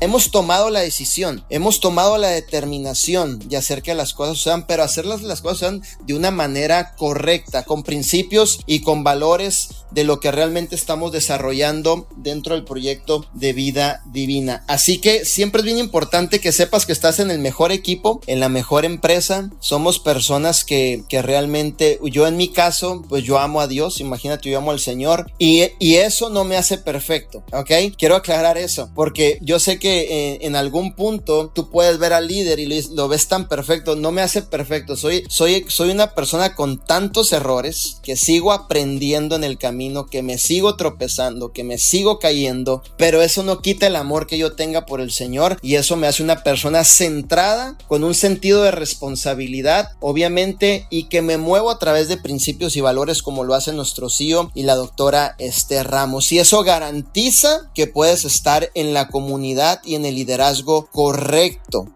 hemos tomado la decisión, hemos tomado la determinación de hacer que las cosas sean, pero hacerlas las cosas sean de una manera correcta, con principios y con valores de lo que realmente estamos desarrollando dentro del proyecto de vida divina. Así que siempre es bien importante que sepas que estás en el mejor equipo, en la mejor empresa. Somos personas que, que realmente, yo en mi caso, pues yo amo a Dios, imagínate, yo amo al Señor y, y eso no me hace perfecto, ¿ok? Quiero aclarar eso, porque yo sé que en, en algún punto tú puedes ver al líder y lo, lo, ves tan perfecto, no me hace perfecto, soy, soy, soy una persona con tantos errores que sigo aprendiendo en el camino, que me sigo tropezando, que me sigo cayendo, pero eso no quita el amor que yo tenga por el Señor y eso me hace una persona centrada, con un sentido de responsabilidad, obviamente, y que me muevo a través de principios y valores como lo hace nuestro CEO y la doctora Esther Ramos. Y eso garantiza que puedes estar en la comunidad y en el liderazgo correcto